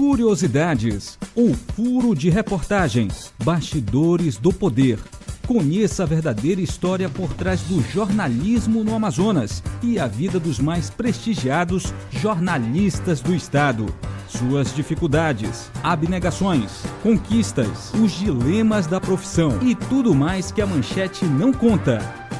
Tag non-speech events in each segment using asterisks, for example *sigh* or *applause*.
Curiosidades, o furo de reportagem, bastidores do poder. Conheça a verdadeira história por trás do jornalismo no Amazonas e a vida dos mais prestigiados jornalistas do estado. Suas dificuldades, abnegações, conquistas, os dilemas da profissão e tudo mais que a manchete não conta.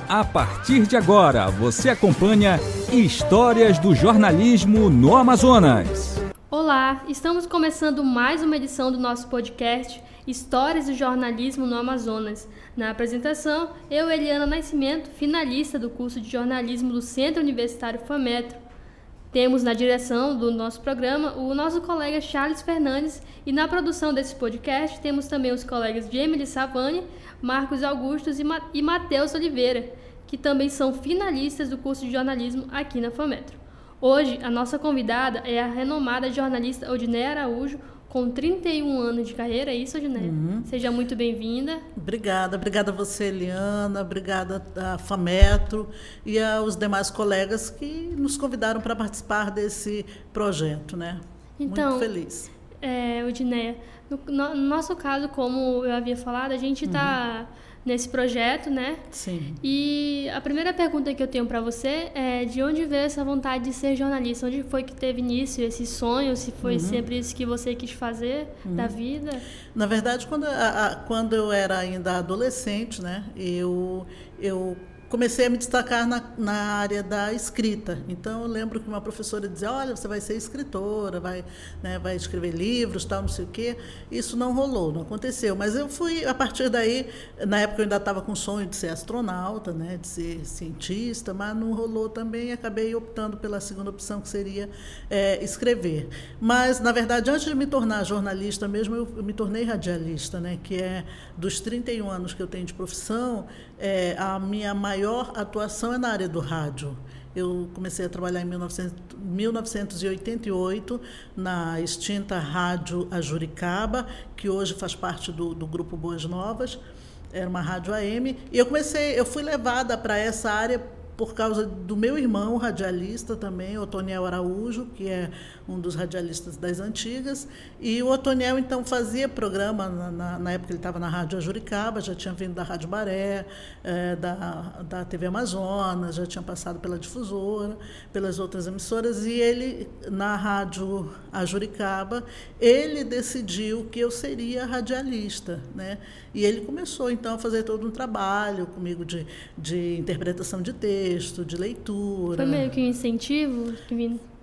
A partir de agora, você acompanha Histórias do Jornalismo no Amazonas. Olá, estamos começando mais uma edição do nosso podcast Histórias do Jornalismo no Amazonas. Na apresentação, eu, Eliana Nascimento, finalista do curso de jornalismo do Centro Universitário FAMETRO. Temos na direção do nosso programa o nosso colega Charles Fernandes e na produção desse podcast temos também os colegas Jamie Savani, Marcos Augustos e, Ma e Matheus Oliveira, que também são finalistas do curso de jornalismo aqui na FAMETRO. Hoje, a nossa convidada é a renomada jornalista Odineia Araújo, com 31 anos de carreira, é isso, Odineia? Uhum. Seja muito bem-vinda. Obrigada, obrigada a você, Eliana, obrigada a FAMETRO e aos demais colegas que nos convidaram para participar desse projeto, né? Então, muito feliz. É, Odineia, no, no, nosso caso, como eu havia falado, a gente está... Uhum nesse projeto, né? Sim. E a primeira pergunta que eu tenho para você é de onde veio essa vontade de ser jornalista? Onde foi que teve início esse sonho? Se foi uhum. sempre isso que você quis fazer uhum. da vida? Na verdade, quando, a, a, quando eu era ainda adolescente, né? Eu eu comecei a me destacar na, na área da escrita. Então, eu lembro que uma professora dizia: Olha, você vai ser escritora, vai, né, vai escrever livros, tal, não sei o quê. Isso não rolou, não aconteceu. Mas eu fui, a partir daí, na época eu ainda estava com o sonho de ser astronauta, né, de ser cientista, mas não rolou também acabei optando pela segunda opção, que seria é, escrever. Mas, na verdade, antes de me tornar jornalista mesmo, eu me tornei radialista, né, que é dos 31 anos que eu tenho de profissão, é, a minha maior atuação é na área do rádio. Eu comecei a trabalhar em 1900, 1988 na extinta Rádio Ajuricaba, que hoje faz parte do, do grupo Boas Novas. Era uma rádio AM. E eu comecei, eu fui levada para essa área por causa do meu irmão, radialista também, Otoniel Araújo, que é um dos radialistas das antigas. E o Otoniel, então, fazia programa, na, na, na época ele estava na Rádio Ajuricaba, já tinha vindo da Rádio Baré, é, da, da TV Amazonas, já tinha passado pela difusora, pelas outras emissoras. E ele, na Rádio Ajuricaba, ele decidiu que eu seria radialista. Né? E ele começou, então, a fazer todo um trabalho comigo de, de interpretação de texto, de leitura. Foi meio que um incentivo?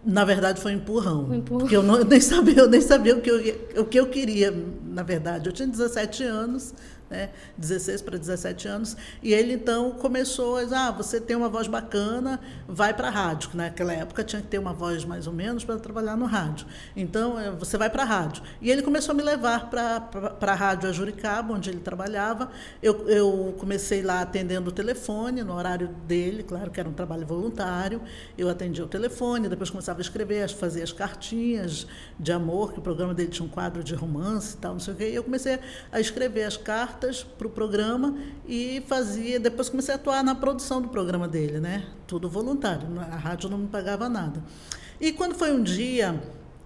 Na verdade, foi um empurrão. Um empurrão. Porque eu, não, eu nem sabia, eu nem sabia o que eu, o que eu queria, na verdade. Eu tinha 17 anos, né, 16 para 17 anos, e ele então começou a dizer, ah, você tem uma voz bacana, vai para a rádio, que naquela época tinha que ter uma voz mais ou menos para trabalhar no rádio. Então, eh, você vai para a rádio. E ele começou a me levar para a rádio Ajuricaba, onde ele trabalhava. Eu, eu comecei lá atendendo o telefone, no horário dele, claro que era um trabalho voluntário, eu atendia o telefone, depois começava a escrever, fazer as cartinhas de amor, que o programa dele tinha um quadro de romance e tal, não sei o quê, e eu comecei a escrever as cartas cartas para o programa e fazia. Depois comecei a atuar na produção do programa dele, né? Tudo voluntário. A rádio não me pagava nada. E quando foi um dia,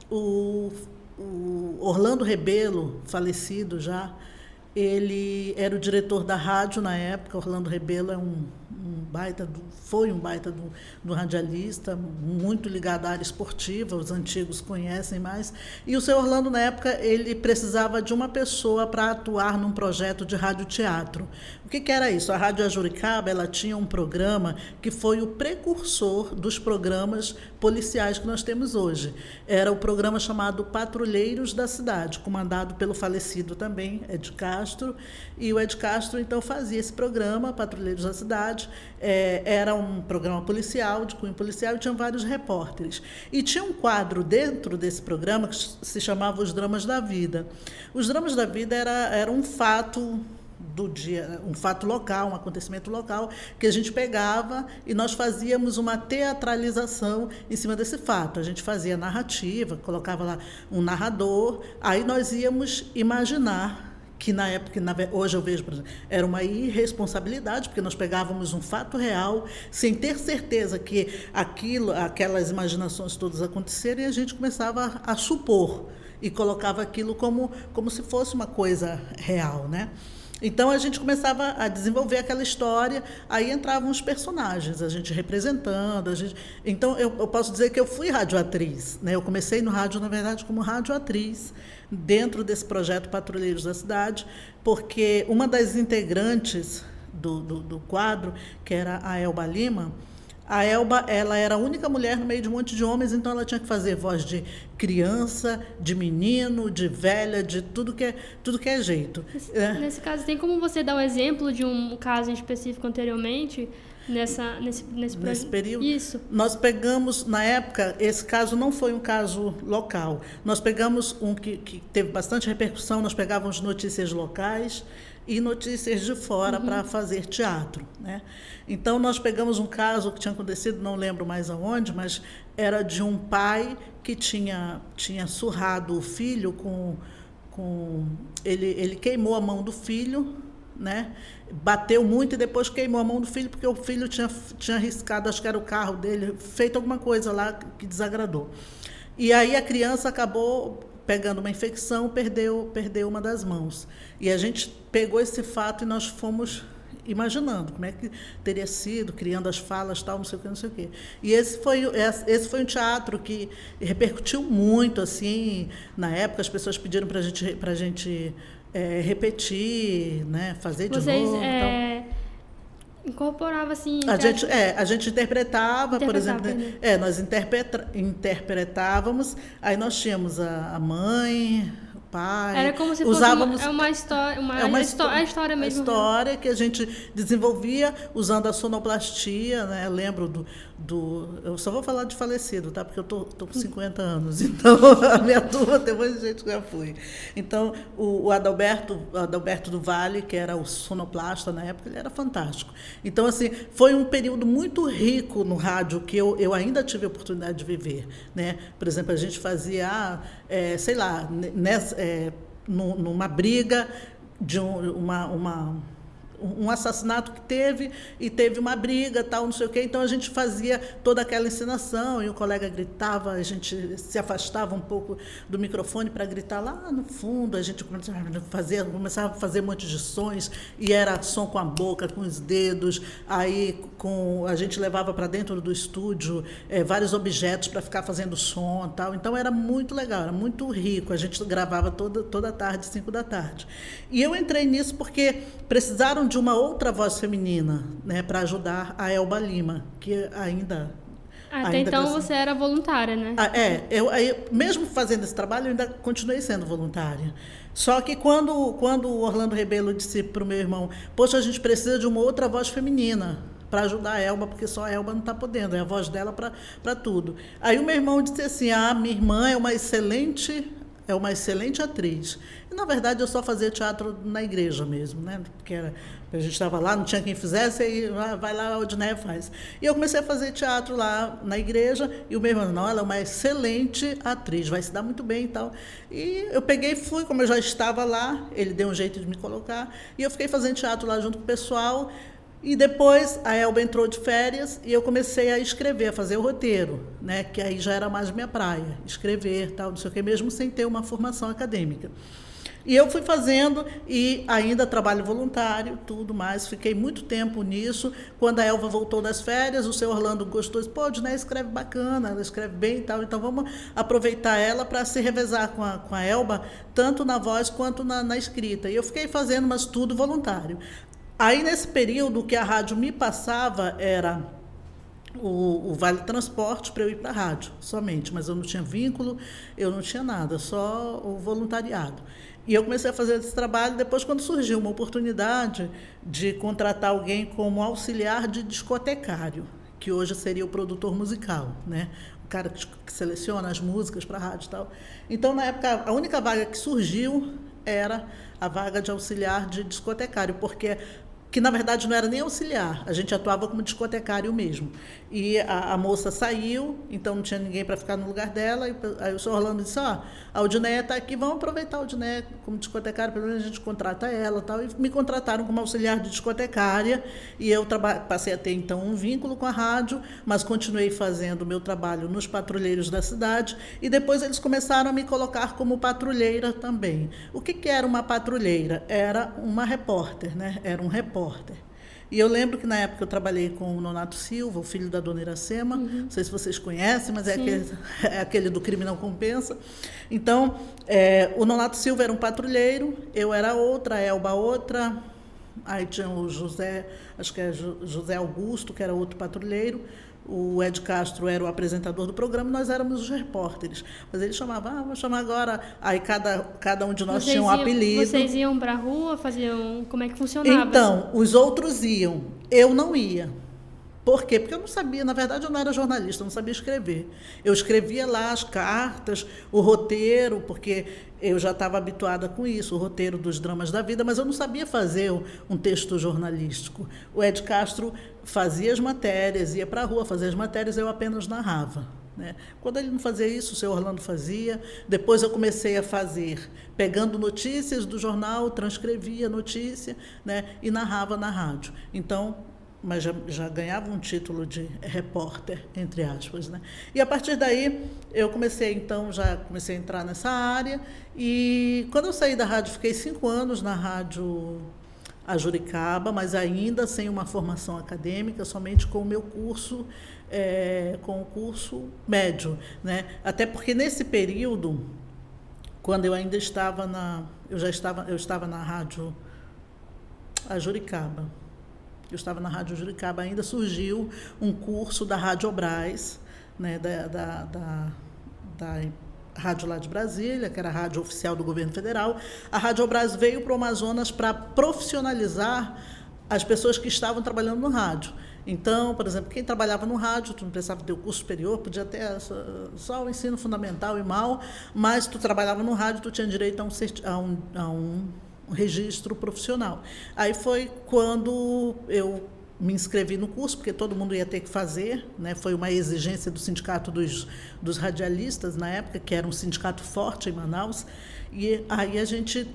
o, o Orlando Rebelo, falecido já, ele era o diretor da rádio na época. Orlando Rebelo é um um baita do, foi um baita do, do, radialista, muito ligado à área esportiva, os antigos conhecem mais. E o seu Orlando, na época, ele precisava de uma pessoa para atuar num projeto de radioteatro. O que, que era isso? A Rádio Ajuricaba ela tinha um programa que foi o precursor dos programas policiais que nós temos hoje. Era o programa chamado Patrulheiros da Cidade, comandado pelo falecido também Ed Castro. E o Ed Castro, então, fazia esse programa, Patrulheiros da Cidade, é, era um programa policial, de cunho policial, e tinha vários repórteres. E tinha um quadro dentro desse programa que se chamava Os Dramas da Vida. Os Dramas da Vida era, era um fato do dia, um fato local, um acontecimento local, que a gente pegava e nós fazíamos uma teatralização em cima desse fato. A gente fazia narrativa, colocava lá um narrador, aí nós íamos imaginar que na época, na, hoje eu vejo, era uma irresponsabilidade, porque nós pegávamos um fato real, sem ter certeza que aquilo, aquelas imaginações todas aconteceram, e a gente começava a, a supor e colocava aquilo como, como se fosse uma coisa real, né? Então a gente começava a desenvolver aquela história, aí entravam os personagens, a gente representando, a gente. Então eu, eu posso dizer que eu fui radioatriz, né? Eu comecei no rádio na verdade como radioatriz dentro desse projeto Patrulheiros da Cidade, porque uma das integrantes do, do, do quadro, que era a Elba Lima, a Elba, ela era a única mulher no meio de um monte de homens, então ela tinha que fazer voz de criança, de menino, de velha, de tudo que é, tudo que é jeito. Nesse, é. nesse caso, tem como você dar um exemplo de um caso em específico anteriormente? Nessa, nesse, nesse, nesse período? Isso. Nós pegamos, na época, esse caso não foi um caso local. Nós pegamos um que, que teve bastante repercussão, nós pegávamos notícias locais e notícias de fora uhum. para fazer teatro. Né? Então, nós pegamos um caso que tinha acontecido, não lembro mais aonde, mas era de um pai que tinha, tinha surrado o filho com. com ele, ele queimou a mão do filho, né? bateu muito e depois queimou a mão do filho, porque o filho tinha, tinha arriscado, acho que era o carro dele, feito alguma coisa lá que desagradou. E aí a criança acabou pegando uma infecção, perdeu, perdeu uma das mãos. E a gente pegou esse fato e nós fomos imaginando como é que teria sido, criando as falas, tal, não sei o que, não sei o quê. E esse foi, esse foi um teatro que repercutiu muito, assim, na época as pessoas pediram para gente, a gente é, repetir, né, fazer de Vocês, novo. É... Incorporava assim. A gente, é, a gente interpretava, por exemplo, né? é, nós interpreta, interpretávamos, aí nós tínhamos a, a mãe, pai. Era como se usávamos, fosse uma, é uma história, uma, é uma a história mesmo. A história que a gente desenvolvia usando a sonoplastia, né? Eu lembro do, do. Eu só vou falar de falecido, tá? Porque eu tô, tô com 50 anos, *laughs* então a minha turma tem muita gente que já fui. Então, o, o Adalberto, Adalberto do Vale, que era o sonoplasta na época, ele era fantástico. Então, assim, foi um período muito rico no rádio que eu, eu ainda tive a oportunidade de viver. Né? Por exemplo, a gente fazia, é, sei lá, nessa, é, numa briga de um, uma, uma um assassinato que teve e teve uma briga, tal, não sei o quê. Então a gente fazia toda aquela encenação e o colega gritava, a gente se afastava um pouco do microfone para gritar lá no fundo. A gente começava a fazer, começava a fazer um monte de sons e era som com a boca, com os dedos. Aí com a gente levava para dentro do estúdio é, vários objetos para ficar fazendo som, tal. Então era muito legal, era muito rico. A gente gravava toda toda tarde, cinco da tarde. E eu entrei nisso porque precisaram de uma outra voz feminina, né, para ajudar a Elba Lima, que ainda até ainda então você era voluntária, né? Ah, é, eu, eu, mesmo fazendo esse trabalho, eu ainda continuei sendo voluntária. Só que quando, quando o Orlando Rebelo disse para o meu irmão, poxa, a gente precisa de uma outra voz feminina para ajudar a Elba, porque só a Elba não está podendo, é a voz dela para tudo. Aí o meu irmão disse assim, ah, minha irmã é uma excelente é uma excelente atriz. E, na verdade, eu só fazia teatro na igreja mesmo, né? Porque era, a gente estava lá, não tinha quem fizesse, aí vai lá, o Odné faz. E eu comecei a fazer teatro lá na igreja, e o meu irmão, não, ela é uma excelente atriz, vai se dar muito bem e tal. E eu peguei e fui, como eu já estava lá, ele deu um jeito de me colocar, e eu fiquei fazendo teatro lá junto com o pessoal, e depois a Elba entrou de férias e eu comecei a escrever, a fazer o roteiro, né? que aí já era mais minha praia, escrever, tal, não sei o que, mesmo sem ter uma formação acadêmica. E eu fui fazendo e ainda trabalho voluntário, tudo mais. Fiquei muito tempo nisso. Quando a Elva voltou das férias, o seu Orlando gostou, disse, pô, né, escreve bacana, ela escreve bem e tal, então vamos aproveitar ela para se revezar com a, com a Elba, tanto na voz quanto na, na escrita. E eu fiquei fazendo, mas tudo voluntário. Aí, nesse período, que a rádio me passava era o, o Vale Transporte para eu ir para a rádio, somente. Mas eu não tinha vínculo, eu não tinha nada, só o voluntariado. E eu comecei a fazer esse trabalho depois, quando surgiu uma oportunidade de contratar alguém como auxiliar de discotecário, que hoje seria o produtor musical, né? o cara que, que seleciona as músicas para a rádio e tal. Então, na época, a única vaga que surgiu era a vaga de auxiliar de discotecário, porque que na verdade não era nem auxiliar, a gente atuava como discotecário mesmo. E a, a moça saiu, então não tinha ninguém para ficar no lugar dela, e aí o senhor Orlando disse, ó, oh, a Udinéia está aqui, vamos aproveitar a Udinéia como discotecária, pelo menos a gente contrata ela tal, e me contrataram como auxiliar de discotecária, e eu passei a ter então um vínculo com a rádio, mas continuei fazendo o meu trabalho nos patrulheiros da cidade, e depois eles começaram a me colocar como patrulheira também. O que, que era uma patrulheira? Era uma repórter, né? era um repórter repórter. E eu lembro que na época eu trabalhei com o Nonato Silva, o filho da dona Iracema, uhum. não sei se vocês conhecem, mas é aquele, *laughs* é aquele, do crime não compensa. Então, é, o Nonato Silva era um patrulheiro, eu era outra, a Elba outra, aí tinha o José, acho que é José Augusto, que era outro patrulheiro, o Ed Castro era o apresentador do programa, nós éramos os repórteres. Mas ele chamava, ah, vou chamar agora. Aí cada, cada um de nós vocês tinha um iam, apelido. Vocês iam para a rua, faziam. Como é que funcionava? Então, os outros iam, eu não ia. Por quê? Porque eu não sabia, na verdade eu não era jornalista, eu não sabia escrever. Eu escrevia lá as cartas, o roteiro, porque eu já estava habituada com isso, o roteiro dos dramas da vida, mas eu não sabia fazer um texto jornalístico. O Ed Castro fazia as matérias, ia para a rua fazer as matérias, eu apenas narrava. Né? Quando ele não fazia isso, o seu Orlando fazia. Depois eu comecei a fazer, pegando notícias do jornal, transcrevia a notícia né? e narrava na rádio. Então, mas já, já, ganhava um título de repórter, entre aspas. Né? E a partir daí eu comecei, então, já comecei a entrar nessa área. E quando eu saí da rádio, fiquei cinco anos na rádio a mas ainda sem uma formação acadêmica, somente com o meu curso, é, com o curso médio. Né? Até porque nesse período, quando eu ainda estava na. Eu já estava, eu estava na rádio a eu estava na Rádio Juricaba, ainda surgiu um curso da Rádio Obras, né, da, da, da, da rádio lá de Brasília, que era a rádio oficial do governo federal. A Rádio Obras veio para o Amazonas para profissionalizar as pessoas que estavam trabalhando no rádio. Então, por exemplo, quem trabalhava no rádio, tu não precisava ter o curso superior, podia ter só o ensino fundamental e mal, mas tu trabalhava no rádio, tu tinha direito a um, a um, a um registro profissional. Aí foi quando eu me inscrevi no curso, porque todo mundo ia ter que fazer, né? foi uma exigência do Sindicato dos, dos Radialistas, na época, que era um sindicato forte em Manaus, e aí a gente,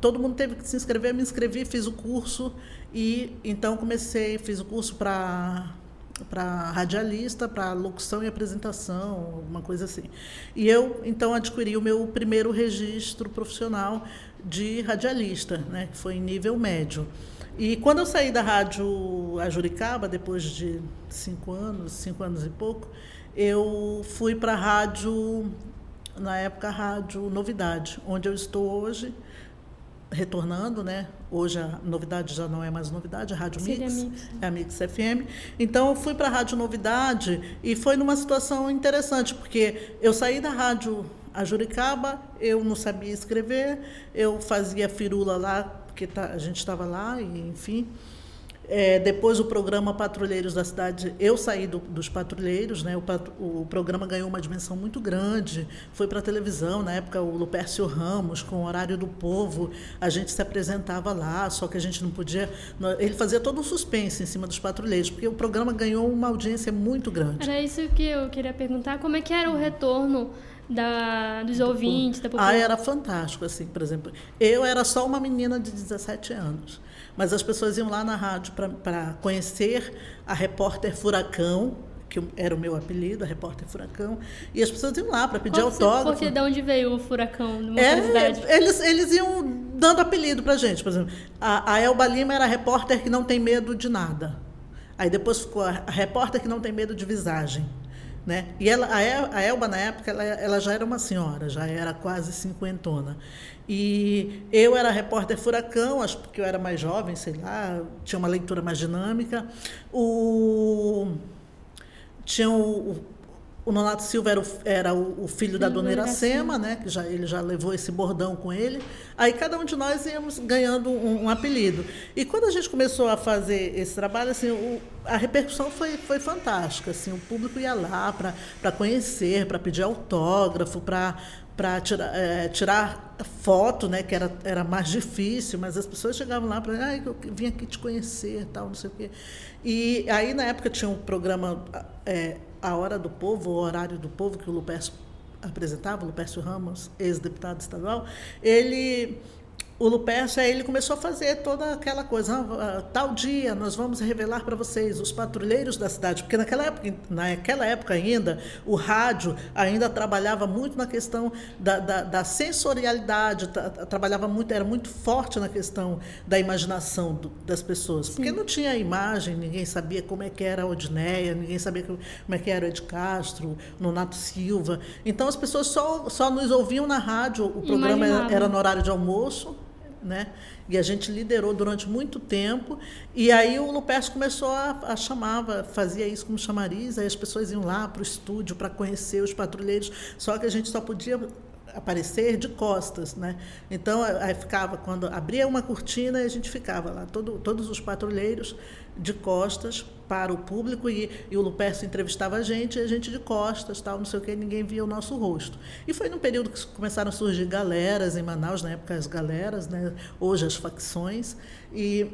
todo mundo teve que se inscrever, eu me inscrevi, fiz o curso, e então comecei, fiz o curso para para radialista, para locução e apresentação, alguma coisa assim. E eu, então, adquiri o meu primeiro registro profissional de radialista, né, que foi em nível médio. E quando eu saí da rádio Ajuricaba, depois de cinco anos, cinco anos e pouco, eu fui para a rádio, na época, a Rádio Novidade, onde eu estou hoje, retornando, né? Hoje a novidade já não é mais novidade, a Rádio Mix, Mix, é a Mix FM. Então eu fui para a Rádio Novidade e foi numa situação interessante, porque eu saí da Rádio a Juricaba, eu não sabia escrever, eu fazia firula lá, porque tá, a gente estava lá, e, enfim. É, depois o programa Patrulheiros da Cidade, eu saí do, dos patrulheiros, né? O, o, programa ganhou uma dimensão muito grande, foi para a televisão, na época o Lupércio Ramos, com o Horário do Povo, a gente se apresentava lá, só que a gente não podia. Ele fazia todo um suspense em cima dos patrulheiros, porque o programa ganhou uma audiência muito grande. Era isso que eu queria perguntar, como é que era o retorno da, dos ouvintes, da população? Ah, era fantástico, assim, por exemplo. Eu era só uma menina de 17 anos, mas as pessoas iam lá na rádio para conhecer a repórter Furacão, que era o meu apelido, a repórter Furacão, e as pessoas iam lá para pedir Qual autógrafo. Porque de onde veio o Furacão? É, eles, eles iam dando apelido para gente. Por exemplo, a, a Elba Lima era a repórter que não tem medo de nada. Aí depois ficou a repórter que não tem medo de visagem. Né? E ela, a, El, a Elba, na época, ela, ela já era uma senhora, já era quase cinquentona. E eu era repórter Furacão, acho que eu era mais jovem, sei lá, tinha uma leitura mais dinâmica. O, tinha o, o Nonato Silva era o, era o, o filho da dona Iracema, né? Que já, ele já levou esse bordão com ele. Aí cada um de nós íamos ganhando um, um apelido. E quando a gente começou a fazer esse trabalho, assim, o, a repercussão foi, foi fantástica. Assim, o público ia lá para conhecer, para pedir autógrafo, para para tirar, é, tirar foto, né, que era, era mais difícil, mas as pessoas chegavam lá para, ah, eu vim aqui te conhecer, tal, não sei o quê. E aí na época tinha um programa é, A Hora do Povo, o Horário do Povo que o Lupércio apresentava, o Lupércio Ramos, ex-deputado estadual, ele o Lupércio, ele começou a fazer toda aquela coisa, ah, tal dia nós vamos revelar para vocês os patrulheiros da cidade, porque naquela época, naquela época ainda, o rádio ainda trabalhava muito na questão da, da, da sensorialidade, trabalhava muito, era muito forte na questão da imaginação do, das pessoas, Sim. porque não tinha imagem, ninguém sabia como é que era a Odineia, ninguém sabia como é que era o Ed Castro, Nonato Silva, então as pessoas só, só nos ouviam na rádio, o programa era no horário de almoço, né? E a gente liderou durante muito tempo. E aí o Lupercio começou a, a chamava, fazia isso como chamariz, aí as pessoas iam lá para o estúdio para conhecer os patrulheiros, só que a gente só podia aparecer de costas, né? Então aí ficava quando abria uma cortina a gente ficava lá, todo, todos os patrulheiros de costas para o público e, e o Lupercio entrevistava a gente e a gente de costas, tal, não sei o que, ninguém via o nosso rosto. E foi num período que começaram a surgir galeras em Manaus, na época as galeras, né? Hoje as facções e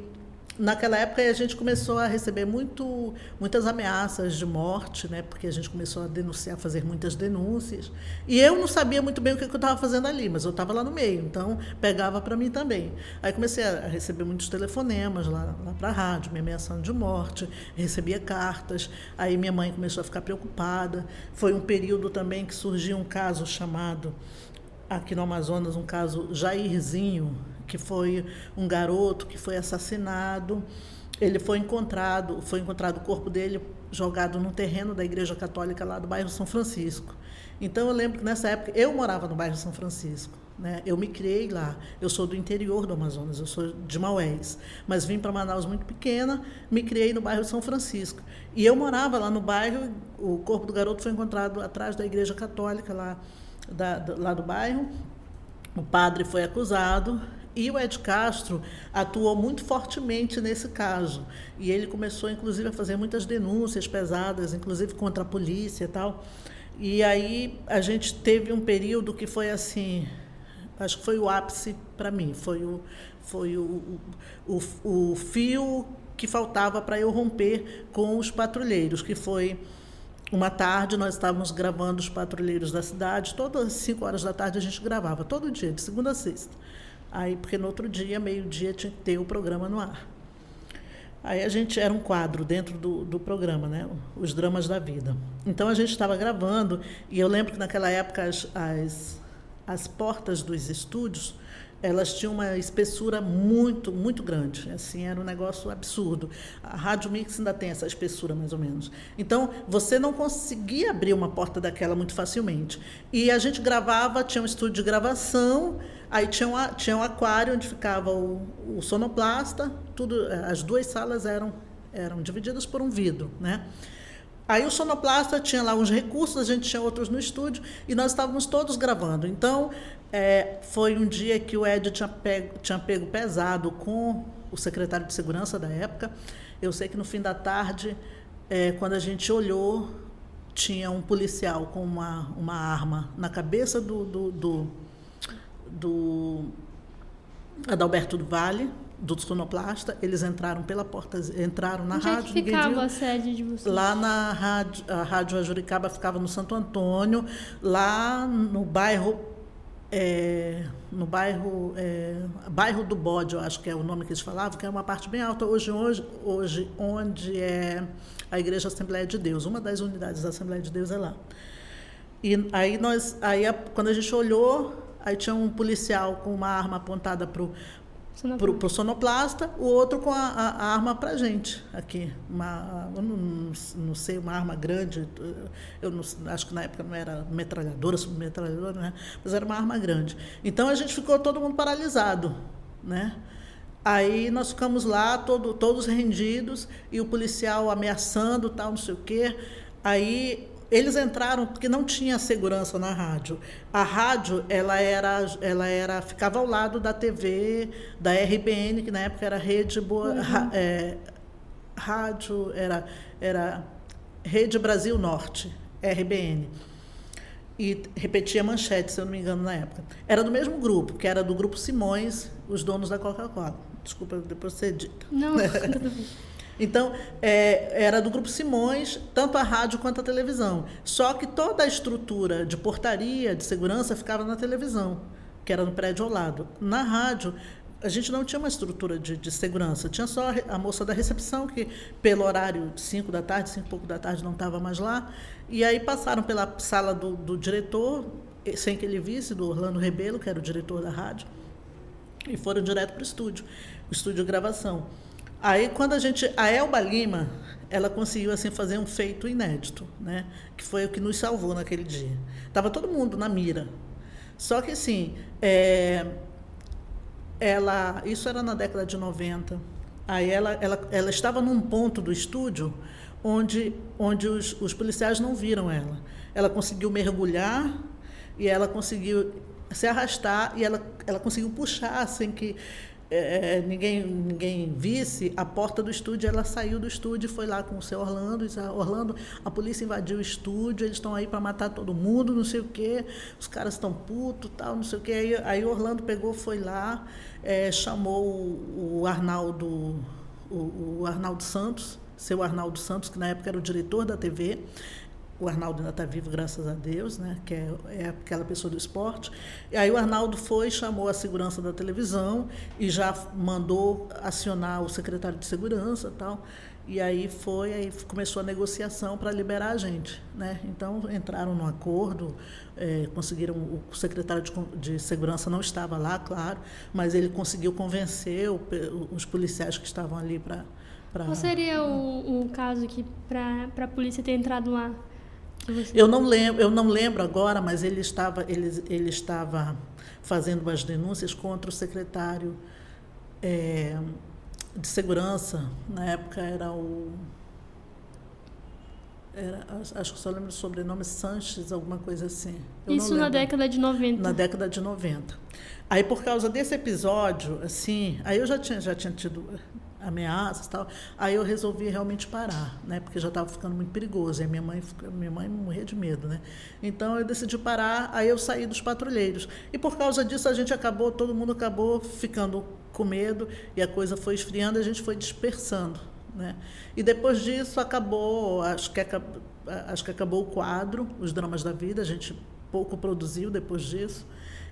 naquela época a gente começou a receber muito, muitas ameaças de morte, né? porque a gente começou a denunciar, fazer muitas denúncias. E eu não sabia muito bem o que eu estava fazendo ali, mas eu estava lá no meio, então pegava para mim também. Aí comecei a receber muitos telefonemas lá, lá para a rádio, me ameaçando de morte, recebia cartas. Aí minha mãe começou a ficar preocupada. Foi um período também que surgiu um caso chamado, aqui no Amazonas, um caso Jairzinho, que foi um garoto que foi assassinado. Ele foi encontrado, foi encontrado o corpo dele jogado no terreno da Igreja Católica lá do bairro São Francisco. Então eu lembro que nessa época eu morava no bairro São Francisco. Né? Eu me criei lá. Eu sou do interior do Amazonas, eu sou de Maués, mas vim para Manaus muito pequena, me criei no bairro São Francisco. E eu morava lá no bairro. O corpo do garoto foi encontrado atrás da Igreja Católica lá, da, lá do bairro. O padre foi acusado e o Ed Castro atuou muito fortemente nesse caso. E ele começou, inclusive, a fazer muitas denúncias pesadas, inclusive contra a polícia e tal. E aí a gente teve um período que foi assim, acho que foi o ápice para mim, foi o, foi o, o, o fio que faltava para eu romper com os patrulheiros, que foi uma tarde nós estávamos gravando os patrulheiros da cidade, todas as 5 horas da tarde a gente gravava, todo dia, de segunda a sexta. Aí, porque no outro dia, meio-dia, tinha que ter o programa no ar. Aí a gente era um quadro dentro do, do programa, né? Os dramas da vida. Então a gente estava gravando e eu lembro que naquela época as, as, as portas dos estúdios elas tinham uma espessura muito, muito grande. Assim, era um negócio absurdo. A Rádio Mix ainda tem essa espessura, mais ou menos. Então, você não conseguia abrir uma porta daquela muito facilmente. E a gente gravava, tinha um estúdio de gravação, aí tinha um, tinha um aquário onde ficava o, o sonoplasta, tudo, as duas salas eram, eram divididas por um vidro, né? Aí o sonoplasta tinha lá uns recursos, a gente tinha outros no estúdio e nós estávamos todos gravando. Então, é, foi um dia que o Ed tinha pego, tinha pego pesado com o secretário de segurança da época. Eu sei que no fim da tarde, é, quando a gente olhou, tinha um policial com uma, uma arma na cabeça do, do, do, do Adalberto do Vale, do sonoplasta, eles entraram pela porta, entraram na Onde rádio. É que ficava a sede de vocês? Lá na rádio, a rádio Ajuricaba ficava no Santo Antônio, lá no bairro é, no bairro é, bairro do Bode, eu acho que é o nome que eles falavam, que é uma parte bem alta hoje, hoje, hoje onde é a Igreja Assembleia de Deus, uma das unidades da Assembleia de Deus é lá. E aí nós, aí quando a gente olhou, aí tinha um policial com uma arma apontada para o para o sonoplasta, o outro com a, a, a arma para a gente aqui. Uma, eu não, não, sei, uma arma grande, eu não, acho que na época não era metralhadora, submetralhadora, né? mas era uma arma grande. Então a gente ficou todo mundo paralisado. Né? Aí nós ficamos lá, todo, todos rendidos, e o policial ameaçando, tal, não sei o quê. Aí eles entraram porque não tinha segurança na rádio. A rádio ela era, ela era, ficava ao lado da TV, da RBN, que na época era Rede Boa, uhum. ra, é, rádio era, era Rede Brasil Norte, RBN. E repetia manchete, se eu não me engano, na época. Era do mesmo grupo, que era do grupo Simões, os donos da Coca-Cola. Desculpa, depois você dita. Não, *laughs* tudo bem. Então, é, era do Grupo Simões, tanto a rádio quanto a televisão. Só que toda a estrutura de portaria, de segurança, ficava na televisão, que era no prédio ao lado. Na rádio, a gente não tinha uma estrutura de, de segurança, tinha só a moça da recepção, que pelo horário de 5 da tarde, 5 e pouco da tarde, não estava mais lá. E aí passaram pela sala do, do diretor, sem que ele visse, do Orlando Rebelo, que era o diretor da rádio, e foram direto para o estúdio, o estúdio de gravação. Aí quando a gente, a Elba Lima, ela conseguiu assim fazer um feito inédito, né? Que foi o que nos salvou naquele dia. Tava todo mundo na mira. Só que assim, é, ela, isso era na década de 90. Aí ela, ela, ela estava num ponto do estúdio onde, onde os, os policiais não viram ela. Ela conseguiu mergulhar e ela conseguiu se arrastar e ela, ela conseguiu puxar sem que é, é, ninguém, ninguém visse, a porta do estúdio, ela saiu do estúdio e foi lá com o seu Orlando, e disse, ah, Orlando, a polícia invadiu o estúdio, eles estão aí para matar todo mundo, não sei o quê, os caras estão putos, tal, não sei o quê. Aí, aí Orlando pegou, foi lá, é, chamou o, o Arnaldo, o, o Arnaldo Santos, seu Arnaldo Santos, que na época era o diretor da TV, o Arnaldo ainda está vivo, graças a Deus, né? que é, é, aquela pessoa do esporte. E aí o Arnaldo foi, chamou a segurança da televisão e já mandou acionar o secretário de segurança tal. E aí foi, aí começou a negociação para liberar a gente. Né? Então entraram no acordo, é, conseguiram, o secretário de, de, segurança não estava lá, claro, mas ele conseguiu convencer o, os policiais que estavam ali para. Qual seria o, o caso que para a polícia ter entrado lá? Eu não lembro, eu não lembro agora, mas ele estava, ele, ele estava fazendo umas denúncias contra o secretário é, de segurança. Na época era o era, acho que só lembro o sobrenome Sanches, alguma coisa assim. Eu Isso na década de 90. Na década de 90. Aí por causa desse episódio, assim, aí eu já tinha já tinha tido ameaças tal. Aí eu resolvi realmente parar, né? Porque já estava ficando muito perigoso. E a minha mãe, minha mãe morria de medo, né? Então eu decidi parar. Aí eu saí dos patrulheiros. E por causa disso a gente acabou, todo mundo acabou ficando com medo e a coisa foi esfriando. A gente foi dispersando, né? E depois disso acabou, acho que acabou, acho que acabou o quadro, os dramas da vida. A gente pouco produziu depois disso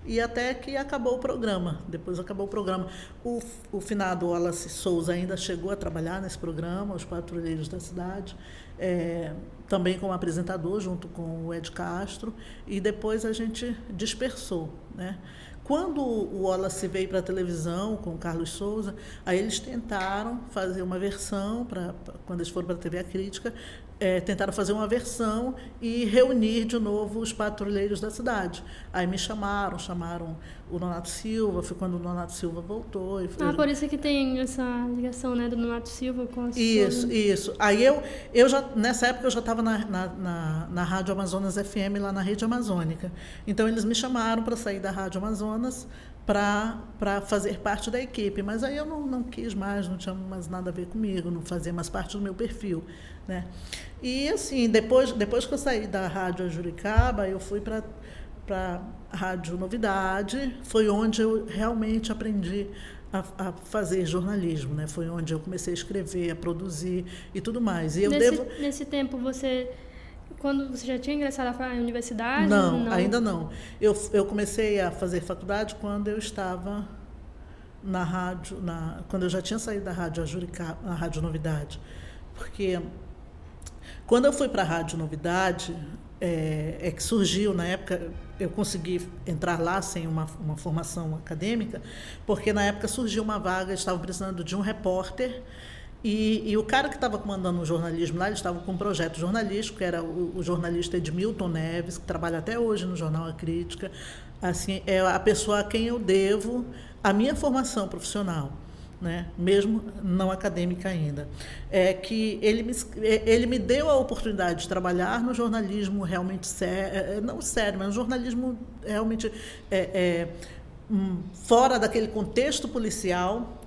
e até que acabou o programa. Depois acabou o programa. O, o finado Wallace Souza ainda chegou a trabalhar nesse programa, Os Patrulheiros da Cidade, é, também como apresentador, junto com o Ed Castro, e depois a gente dispersou. Né? Quando o Wallace veio para a televisão com o Carlos Souza, aí eles tentaram fazer uma versão, pra, pra quando eles foram para a TV A Crítica, é, tentaram fazer uma versão e reunir de novo os patrulheiros da cidade. Aí me chamaram, chamaram o Nonato Silva, foi quando o Nonato Silva voltou. E foi... Ah, por isso que tem essa ligação né, do Nonato Silva com a Isso, isso. Aí eu, eu já, nessa época eu já estava na, na, na, na Rádio Amazonas FM, lá na Rede Amazônica. Então eles me chamaram para sair da Rádio Amazonas para fazer parte da equipe. Mas aí eu não, não quis mais, não tinha mais nada a ver comigo, não fazia mais parte do meu perfil. Né? E assim, depois, depois que eu saí da Rádio Juricaba, eu fui para para Rádio Novidade, foi onde eu realmente aprendi a, a, fazer jornalismo, né? Foi onde eu comecei a escrever, a produzir e tudo mais. E eu nesse, devo... nesse tempo você quando você já tinha ingressado à universidade? Não, não, ainda não. Eu, eu comecei a fazer faculdade quando eu estava na rádio, na, quando eu já tinha saído da rádio Juricaba, na Rádio Novidade. Porque quando eu fui para a Rádio Novidade, é, é, que surgiu na época, eu consegui entrar lá sem uma, uma formação acadêmica, porque na época surgiu uma vaga, estavam precisando de um repórter, e, e o cara que estava comandando o jornalismo lá, ele estava com um projeto jornalístico, que era o, o jornalista Edmilton Neves, que trabalha até hoje no Jornal A Crítica. Assim, é a pessoa a quem eu devo a minha formação profissional. Né, mesmo não acadêmica ainda, é que ele me, ele me deu a oportunidade de trabalhar no jornalismo realmente sério, é, é, não sério, mas no jornalismo realmente é, é, fora daquele contexto policial,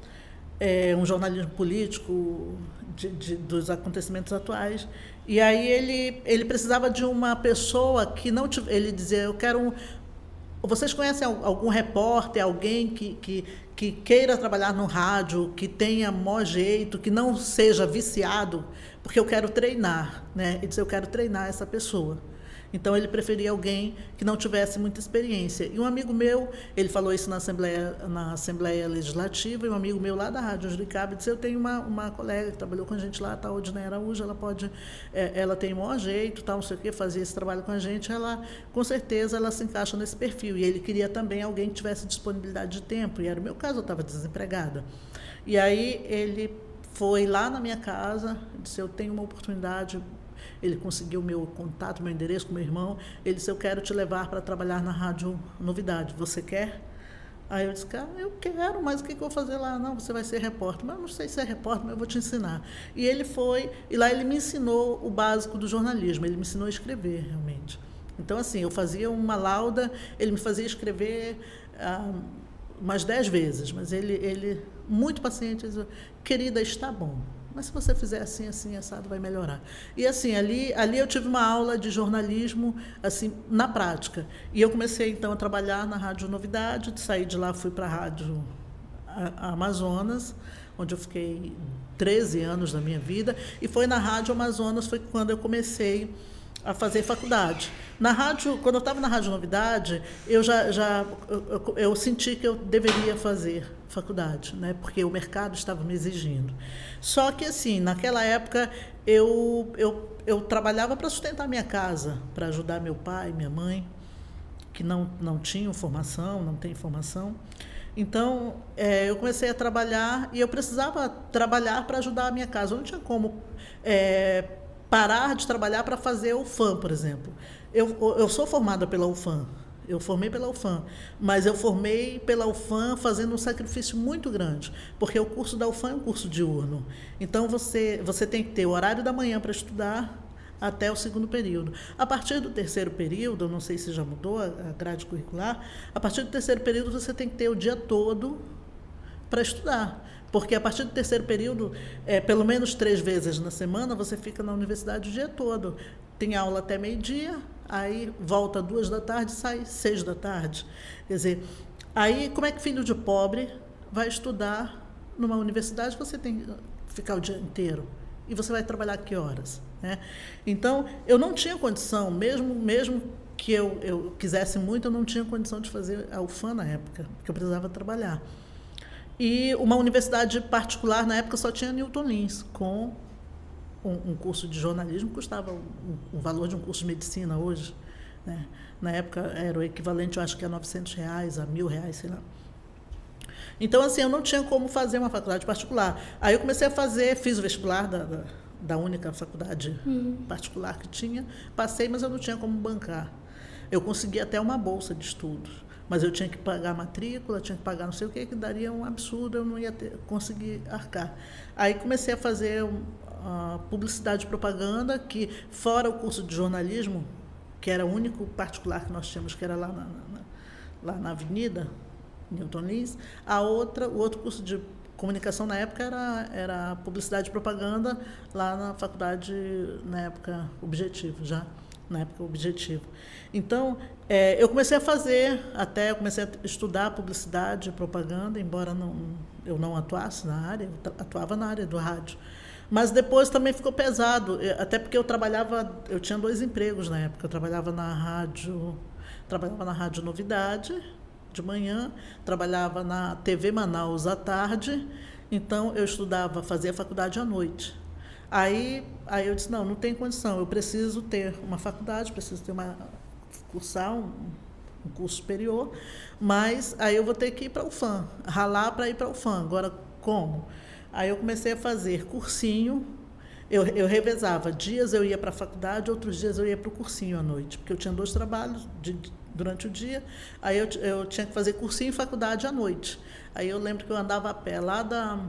é, um jornalismo político de, de, dos acontecimentos atuais. E aí ele, ele precisava de uma pessoa que não ele dizia eu quero um, vocês conhecem algum repórter, alguém que, que, que queira trabalhar no rádio, que tenha maior jeito, que não seja viciado? Porque eu quero treinar, né? Ele disse, eu quero treinar essa pessoa. Então ele preferia alguém que não tivesse muita experiência. E um amigo meu, ele falou isso na Assembleia, na Assembleia Legislativa, e um amigo meu lá da Rádio Juricabe disse: Eu tenho uma, uma colega que trabalhou com a gente lá, a Odinei Araújo, ela pode, é, ela tem o maior jeito, tal, não sei o quê, fazia esse trabalho com a gente, ela, com certeza, ela se encaixa nesse perfil. E ele queria também alguém que tivesse disponibilidade de tempo, e era o meu caso, eu estava desempregada. E aí ele foi lá na minha casa, disse: Eu tenho uma oportunidade ele conseguiu meu contato, meu endereço com meu irmão. Ele disse: Eu quero te levar para trabalhar na Rádio Novidade. Você quer? Aí eu disse, cara, eu quero, mas o que, que eu vou fazer lá? Não, você vai ser repórter. Mas eu não sei se é repórter, mas eu vou te ensinar. E ele foi, e lá ele me ensinou o básico do jornalismo, ele me ensinou a escrever, realmente. Então, assim, eu fazia uma lauda, ele me fazia escrever ah, umas dez vezes, mas ele, ele muito paciente, querida, está bom. Mas se você fizer assim, assim, assado, vai melhorar. E assim, ali, ali eu tive uma aula de jornalismo, assim, na prática. E eu comecei, então, a trabalhar na Rádio Novidade, saí de lá, fui para a Rádio Amazonas, onde eu fiquei 13 anos da minha vida. E foi na Rádio Amazonas, foi quando eu comecei a fazer faculdade. Na rádio, quando eu estava na Rádio Novidade, eu já, já eu, eu, senti que eu deveria fazer faculdade, né? Porque o mercado estava me exigindo. Só que assim, naquela época eu eu, eu trabalhava para sustentar minha casa, para ajudar meu pai, minha mãe, que não não tinham formação, não tem formação. Então, é, eu comecei a trabalhar e eu precisava trabalhar para ajudar a minha casa. Eu não tinha como é, parar de trabalhar para fazer o FAM, por exemplo. Eu, eu sou formada pela UFAM, eu formei pela UFAM, mas eu formei pela UFAM fazendo um sacrifício muito grande, porque o curso da UFAM é um curso diurno. Então você, você tem que ter o horário da manhã para estudar até o segundo período. A partir do terceiro período, não sei se já mudou a grade curricular, a partir do terceiro período você tem que ter o dia todo para estudar. Porque a partir do terceiro período, é, pelo menos três vezes na semana, você fica na universidade o dia todo. Tem aula até meio-dia, aí volta duas da tarde, sai seis da tarde. Quer dizer, aí como é que filho de pobre vai estudar numa universidade? Você tem que ficar o dia inteiro. E você vai trabalhar que horas? Né? Então, eu não tinha condição, mesmo, mesmo que eu, eu quisesse muito, eu não tinha condição de fazer a UFAM na época, porque eu precisava trabalhar. E uma universidade particular, na época, só tinha Newton Lins, com um, um curso de jornalismo, custava o um, um valor de um curso de medicina hoje. Né? Na época era o equivalente, eu acho que a 900 reais, a mil reais, sei lá. Então, assim, eu não tinha como fazer uma faculdade particular. Aí eu comecei a fazer, fiz o vestibular da, da, da única faculdade uhum. particular que tinha, passei, mas eu não tinha como bancar. Eu consegui até uma bolsa de estudos mas eu tinha que pagar matrícula, tinha que pagar não sei o que, que daria um absurdo, eu não ia ter, conseguir arcar. Aí comecei a fazer uh, publicidade e propaganda, que fora o curso de jornalismo, que era o único particular que nós tínhamos, que era lá na, na lá na Avenida, Newton Lins, a outra, o outro curso de comunicação na época era, era publicidade e propaganda lá na faculdade, na época, Objetivo já na época objetivo. Então, é, eu comecei a fazer, até eu comecei a estudar publicidade propaganda, embora não, eu não atuasse na área, eu atuava na área do rádio. Mas depois também ficou pesado, até porque eu trabalhava, eu tinha dois empregos na época, eu trabalhava na rádio, trabalhava na Rádio Novidade de manhã, trabalhava na TV Manaus à tarde, então eu estudava, fazia faculdade à noite. Aí, aí eu disse, não, não tem condição, eu preciso ter uma faculdade, preciso ter uma cursar um, um curso superior, mas aí eu vou ter que ir para o FAM, ralar para ir para o FAM. Agora, como? Aí eu comecei a fazer cursinho, eu, eu revezava, dias eu ia para a faculdade, outros dias eu ia para o cursinho à noite, porque eu tinha dois trabalhos de, durante o dia. Aí eu, eu tinha que fazer cursinho em faculdade à noite. Aí eu lembro que eu andava a pé lá da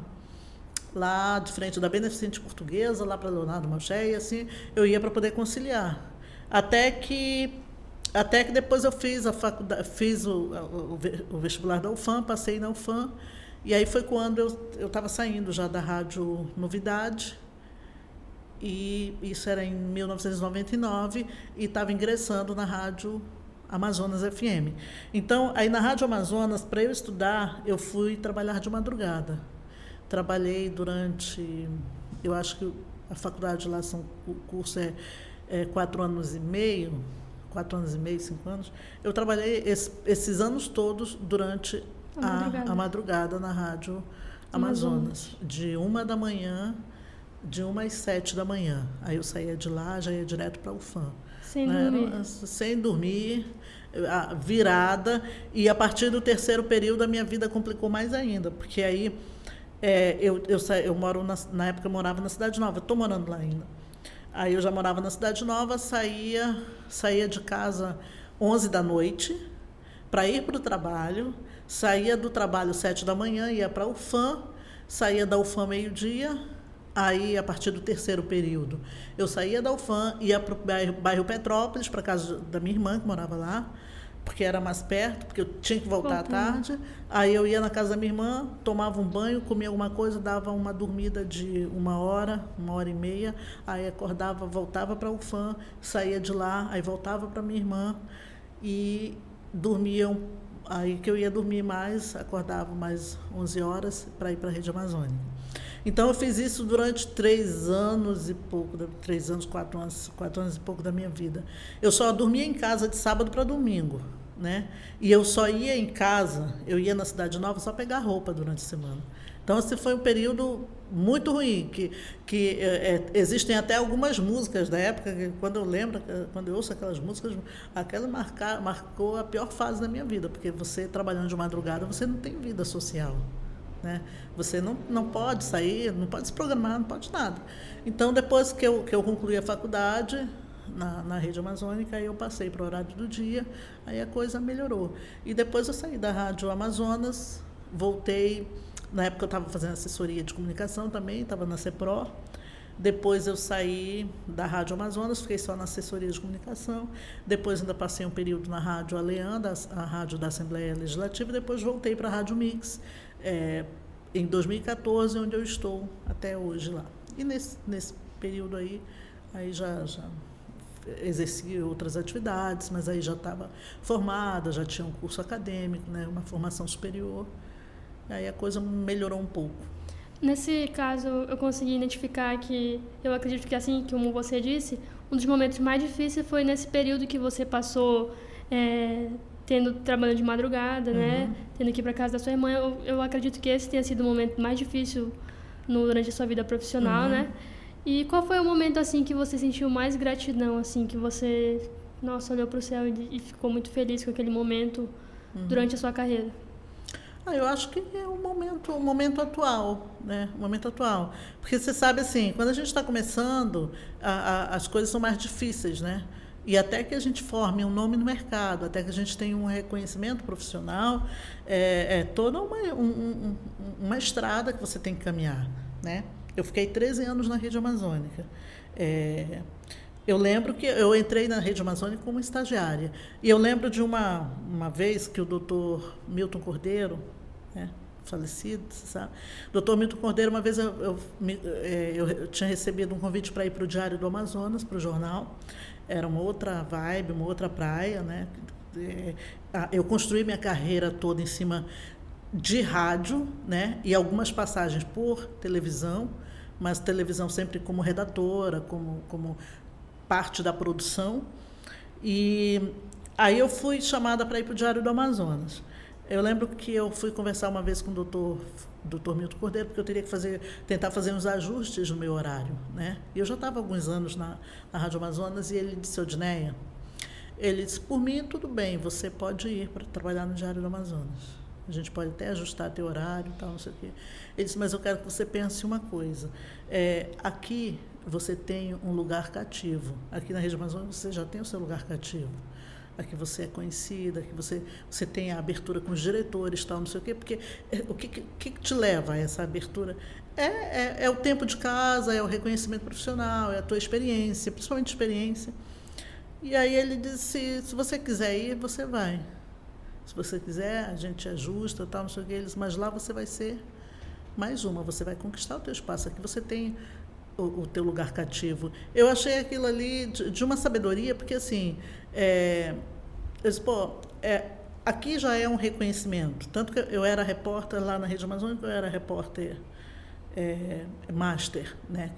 lá de frente da Beneficente Portuguesa, lá para Leonardo Malché, e assim eu ia para poder conciliar. Até que até que depois eu fiz a faculdade, fiz o, o, o vestibular da UFAM, passei na UFAM, e aí foi quando eu estava saindo já da Rádio Novidade, e isso era em 1999, e estava ingressando na Rádio Amazonas FM. Então, aí na Rádio Amazonas, para eu estudar, eu fui trabalhar de madrugada. Trabalhei durante, eu acho que a faculdade lá, são, o curso é, é quatro anos e meio, quatro anos e meio, cinco anos. Eu trabalhei esse, esses anos todos durante a, a, madrugada. a madrugada. na Rádio Amazonas, Amazonas, de uma da manhã, de uma às sete da manhã. Aí eu saía de lá, já ia direto para o FAM. Sem né? dormir. Sem dormir, virada. E a partir do terceiro período, a minha vida complicou mais ainda, porque aí é, eu, eu, eu moro na, na época eu morava na Cidade Nova, estou morando lá ainda. Aí eu já morava na Cidade Nova, saía, saía de casa 11 da noite para ir para o trabalho, saía do trabalho 7 da manhã, ia para a UFAM, saía da UFAM meio-dia, aí a partir do terceiro período eu saía da UFAM, ia para o bairro, bairro Petrópolis, para casa da minha irmã que morava lá, porque era mais perto, porque eu tinha que voltar Voltando. à tarde. Aí eu ia na casa da minha irmã, tomava um banho, comia alguma coisa, dava uma dormida de uma hora, uma hora e meia, aí acordava, voltava para o fã, saía de lá, aí voltava para minha irmã e dormia aí que eu ia dormir mais, acordava mais 11 horas para ir para a rede amazônica. Então eu fiz isso durante três anos e pouco, três anos, quatro anos, quatro anos e pouco da minha vida. Eu só dormia em casa de sábado para domingo né? E eu só ia em casa, eu ia na Cidade Nova só pegar roupa durante a semana. Então, esse foi um período muito ruim, que, que é, existem até algumas músicas da época, que quando eu lembro, quando eu ouço aquelas músicas, aquela marcou a pior fase da minha vida, porque você trabalhando de madrugada, você não tem vida social. Né? Você não, não pode sair, não pode se programar, não pode nada. Então, depois que eu, que eu concluí a faculdade, na, na rede amazônica, aí eu passei para o horário do dia, aí a coisa melhorou. E depois eu saí da Rádio Amazonas, voltei, na época eu estava fazendo assessoria de comunicação também, estava na CEPRO, depois eu saí da Rádio Amazonas, fiquei só na assessoria de comunicação. Depois ainda passei um período na Rádio Aleã, a rádio da Assembleia Legislativa. Depois voltei para a Rádio Mix é, em 2014, onde eu estou até hoje lá. E nesse, nesse período aí, aí já, já exercia outras atividades, mas aí já estava formada, já tinha um curso acadêmico, né, uma formação superior. Aí a coisa melhorou um pouco. Nesse caso, eu consegui identificar que eu acredito que assim, como você disse, um dos momentos mais difíceis foi nesse período que você passou é, tendo trabalhando de madrugada, né, uhum. né, tendo que ir para casa da sua irmã. Eu, eu, acredito que esse tenha sido o momento mais difícil no, durante a sua vida profissional, uhum. né? E qual foi o momento assim que você sentiu mais gratidão, assim, que você, nossa, olhou para o céu e, e, ficou muito feliz com aquele momento uhum. durante a sua carreira? Ah, eu acho que é o momento, o momento atual, né? O momento atual, porque você sabe assim, quando a gente está começando, a, a, as coisas são mais difíceis, né? E até que a gente forme um nome no mercado, até que a gente tenha um reconhecimento profissional, é, é toda uma, um, um, uma estrada que você tem que caminhar, né? Eu fiquei 13 anos na rede amazônica. É, eu lembro que eu entrei na rede amazônica como estagiária. E eu lembro de uma, uma vez que o doutor Milton Cordeiro, né, falecido, você sabe? Doutor Milton Cordeiro, uma vez eu, eu, é, eu, eu tinha recebido um convite para ir para o Diário do Amazonas, para o jornal. Era uma outra vibe, uma outra praia, né? É, eu construí minha carreira toda em cima de rádio, né? E algumas passagens por televisão mas televisão sempre como redatora, como, como parte da produção. E aí eu fui chamada para ir para o Diário do Amazonas. Eu lembro que eu fui conversar uma vez com o doutor, doutor Milton Cordeiro, porque eu teria que fazer, tentar fazer uns ajustes no meu horário. Né? E eu já estava alguns anos na, na Rádio Amazonas e ele disse, Odneia, ele disse, por mim tudo bem, você pode ir para trabalhar no Diário do Amazonas. A gente pode até ajustar teu horário, tal, não sei o quê. Ele disse, mas eu quero que você pense uma coisa. É, aqui você tem um lugar cativo. Aqui na região Amazônia você já tem o seu lugar cativo. a que você é conhecida, a que você, você tem a abertura com os diretores, tal, não sei o quê, porque é, o que, que, que te leva a essa abertura? É, é, é, o tempo de casa, é o reconhecimento profissional, é a tua experiência, principalmente experiência. E aí ele disse, se você quiser ir, você vai. Se você quiser, a gente ajusta, tal, não sei o que, eles, mas lá você vai ser mais uma, você vai conquistar o teu espaço. Aqui você tem o, o teu lugar cativo. Eu achei aquilo ali de, de uma sabedoria, porque assim, é, eu disse, pô, é, aqui já é um reconhecimento. Tanto que eu era repórter lá na Rede Amazônica, eu era repórter é, master, né?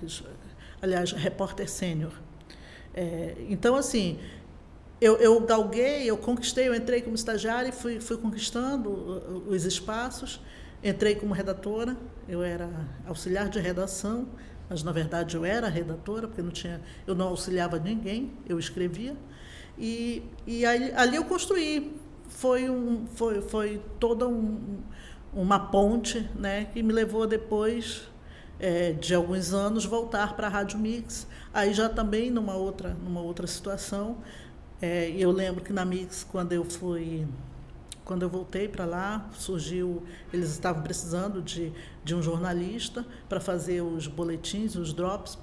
aliás, repórter sênior. É, então, assim, eu, eu galguei, eu conquistei, eu entrei como estagiária e fui, fui conquistando os espaços. Entrei como redatora, eu era auxiliar de redação, mas na verdade eu era redatora, porque não tinha, eu não auxiliava ninguém, eu escrevia. E, e aí, ali eu construí. Foi, um, foi, foi toda um, uma ponte né, que me levou depois é, de alguns anos voltar para a Rádio Mix. Aí já também numa outra, numa outra situação. É, eu lembro que na Mix, quando eu fui quando eu voltei para lá, surgiu, eles estavam precisando de, de um jornalista para fazer os boletins, os drops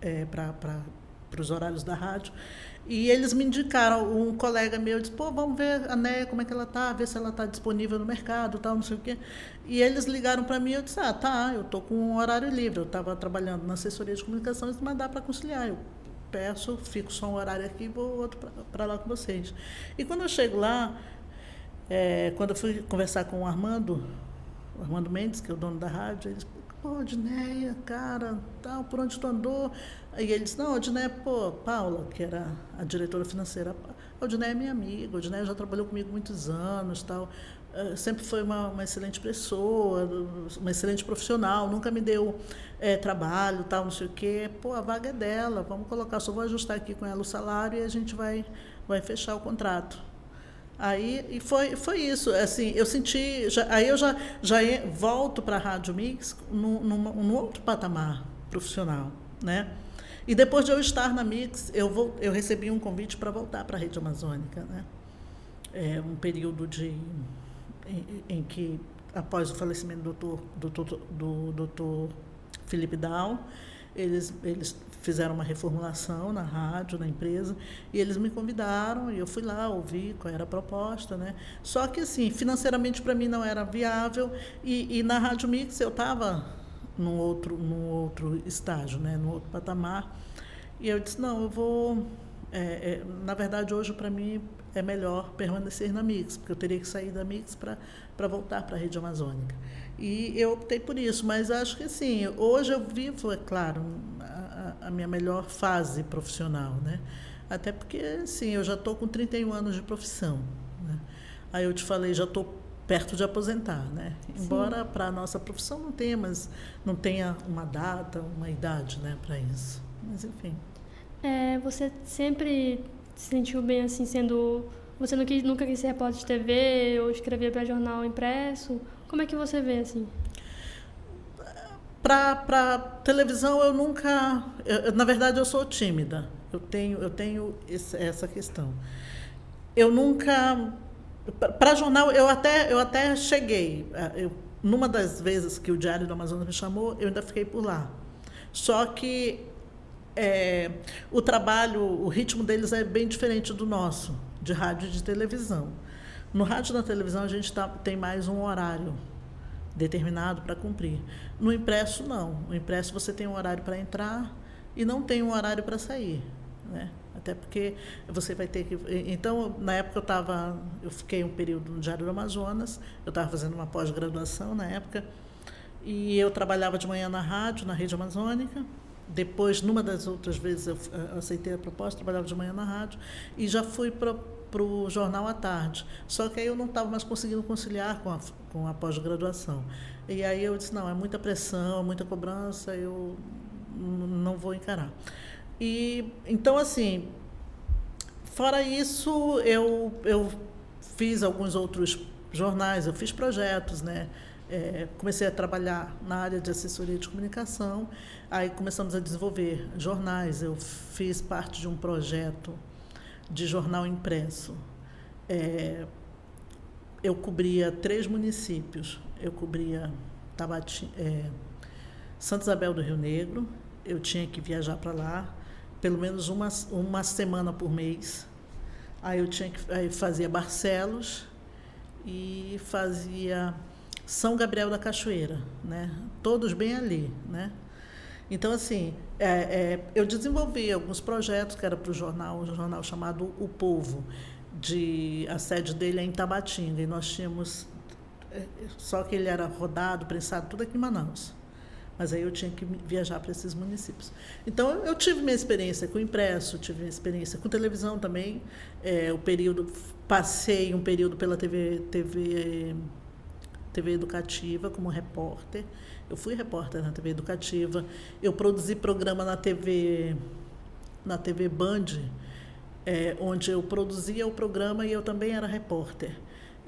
é, para os horários da rádio. E eles me indicaram, um colega meu disse, pô, vamos ver a Né, como é que ela está, ver se ela está disponível no mercado, tal, não sei o quê. E eles ligaram para mim, eu disse, ah, tá, eu estou com um horário livre, eu estava trabalhando na assessoria de comunicação, mas dá para conciliar. Eu peço, fico só um horário aqui e vou outro para lá com vocês. E quando eu chego lá, é, quando eu fui conversar com o Armando, o Armando Mendes, que é o dono da rádio, ele disse, pô, Odneia, cara, tal, por onde tu andou? E ele disse, não, Odneia, pô, Paula, que era a diretora financeira, a Odneia é minha amiga, a Odneia já trabalhou comigo muitos anos, tal, uh, sempre foi uma, uma, excelente pessoa, uma excelente profissional, nunca me deu é, trabalho, tal, não sei o quê. Pô, a vaga é dela, vamos colocar, só vou ajustar aqui com ela o salário e a gente vai, vai fechar o contrato. Aí e foi, foi isso. Assim, eu senti. Já, aí eu já, já volto para a Rádio Mix num, num, num, outro patamar profissional. Né? E depois de eu estar na Mix, eu, vou, eu recebi um convite para voltar para a Rede Amazônica. Né? É um período de, em, em que, após o falecimento do doutor, do, do, do doutor Felipe Down, eles, eles fizeram uma reformulação na rádio, na empresa, e eles me convidaram e eu fui lá ouvir qual era a proposta, né? Só que assim, financeiramente para mim não era viável e, e na Rádio Mix eu estava num outro, num outro estágio, né? Num outro patamar. E eu disse não, eu vou. É, é, na verdade hoje para mim é melhor permanecer na Mix, porque eu teria que sair da Mix para voltar para a rede amazônica. E eu optei por isso, mas acho que assim, hoje eu vivo, é claro, a, minha melhor fase profissional, né? Até porque, assim, eu já estou com 31 anos de profissão. Né? Aí eu te falei, já estou perto de aposentar, né? Embora para a nossa profissão não tenha, mas não tenha uma data, uma idade, né, para isso. Mas enfim. É, você sempre se sentiu bem assim, sendo você não quis, nunca quis ser repórter de TV ou escrever para jornal impresso? Como é que você vê assim? Para televisão eu nunca, eu, na verdade eu sou tímida. Eu tenho eu tenho esse, essa questão. Eu nunca para jornal eu até eu até cheguei. Eu, numa das vezes que o Diário do Amazonas me chamou, eu ainda fiquei por lá. Só que é, o trabalho, o ritmo deles é bem diferente do nosso, de rádio e de televisão. No rádio e na televisão a gente tá, tem mais um horário determinado para cumprir. No impresso, não. No impresso você tem um horário para entrar e não tem um horário para sair. Né? Até porque você vai ter que. Então, na época eu estava. Eu fiquei um período no Diário do Amazonas, eu estava fazendo uma pós-graduação na época, e eu trabalhava de manhã na rádio, na rede amazônica. Depois, numa das outras vezes, eu aceitei a proposta, trabalhava de manhã na rádio, e já fui para para o jornal à tarde. Só que aí eu não estava mais conseguindo conciliar com a, com a pós-graduação. E aí eu disse, não, é muita pressão, muita cobrança, eu não vou encarar. E então assim, fora isso, eu, eu fiz alguns outros jornais, eu fiz projetos, né? É, comecei a trabalhar na área de assessoria de comunicação, aí começamos a desenvolver jornais. Eu fiz parte de um projeto de jornal impresso é, eu cobria três municípios. Eu cobria Tabati, é, Santa Isabel do Rio Negro, eu tinha que viajar para lá pelo menos uma, uma semana por mês. Aí eu tinha que aí fazia Barcelos e fazia São Gabriel da Cachoeira, né? Todos bem ali, né? Então assim, é, é, eu desenvolvi alguns projetos que era para o jornal, um jornal chamado O Povo, de a sede dele é em Tabatinga e nós tínhamos é, só que ele era rodado, prensado tudo aqui em Manaus. Mas aí eu tinha que viajar para esses municípios. Então, eu tive minha experiência com impresso, tive minha experiência com televisão também. É, o período, passei um período pela TV, TV, TV Educativa como repórter. Eu fui repórter na TV Educativa. Eu produzi programa na TV, na TV Band, é, onde eu produzia o programa e eu também era repórter.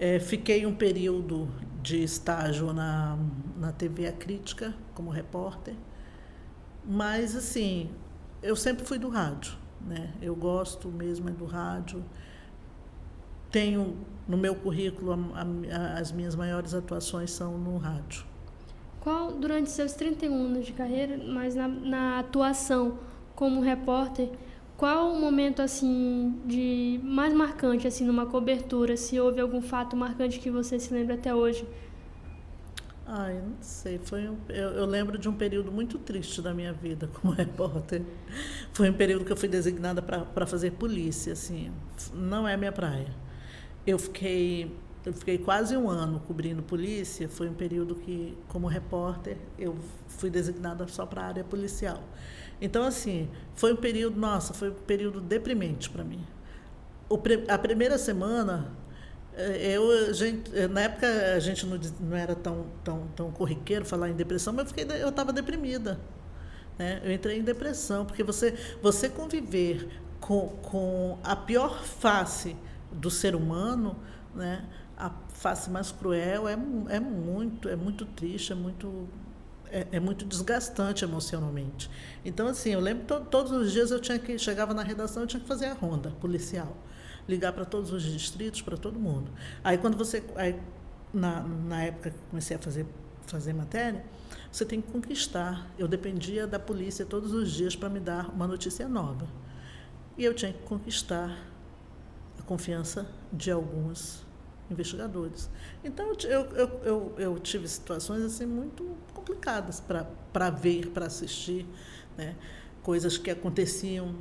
É, fiquei um período de estágio na, na TV A Crítica, como repórter, mas, assim, eu sempre fui do rádio. Né? Eu gosto mesmo é do rádio. Tenho no meu currículo a, a, as minhas maiores atuações são no rádio. Qual, durante seus 31 anos de carreira, mas na, na atuação como repórter, qual o momento assim de mais marcante assim numa cobertura? Se houve algum fato marcante que você se lembra até hoje? Ai, não sei. Foi um, eu, eu, lembro de um período muito triste da minha vida como *laughs* repórter. Foi um período que eu fui designada para fazer polícia, assim. Não é minha praia. Eu fiquei eu fiquei quase um ano cobrindo polícia. Foi um período que, como repórter, eu fui designada só para a área policial. Então, assim, foi um período, nossa, foi um período deprimente para mim. O, a primeira semana, eh, eu, gente, eh, na época a gente não, não era tão, tão, tão corriqueiro falar em depressão, mas eu estava deprimida. Né? Eu entrei em depressão, porque você, você conviver com, com a pior face do ser humano, né? a face mais cruel, é, é muito, é muito triste, é muito é, é, muito desgastante emocionalmente. Então, assim, eu lembro to, todos os dias eu tinha que chegava na redação, eu tinha que fazer a ronda policial, ligar para todos os distritos, para todo mundo. Aí, quando você, aí, na, na época que comecei a fazer fazer matéria, você tem que conquistar. Eu dependia da polícia todos os dias para me dar uma notícia nova. E eu tinha que conquistar a confiança de alguns investigadores. Então, eu, eu, eu, eu tive situações assim muito complicadas para ver, para assistir, né? coisas que aconteciam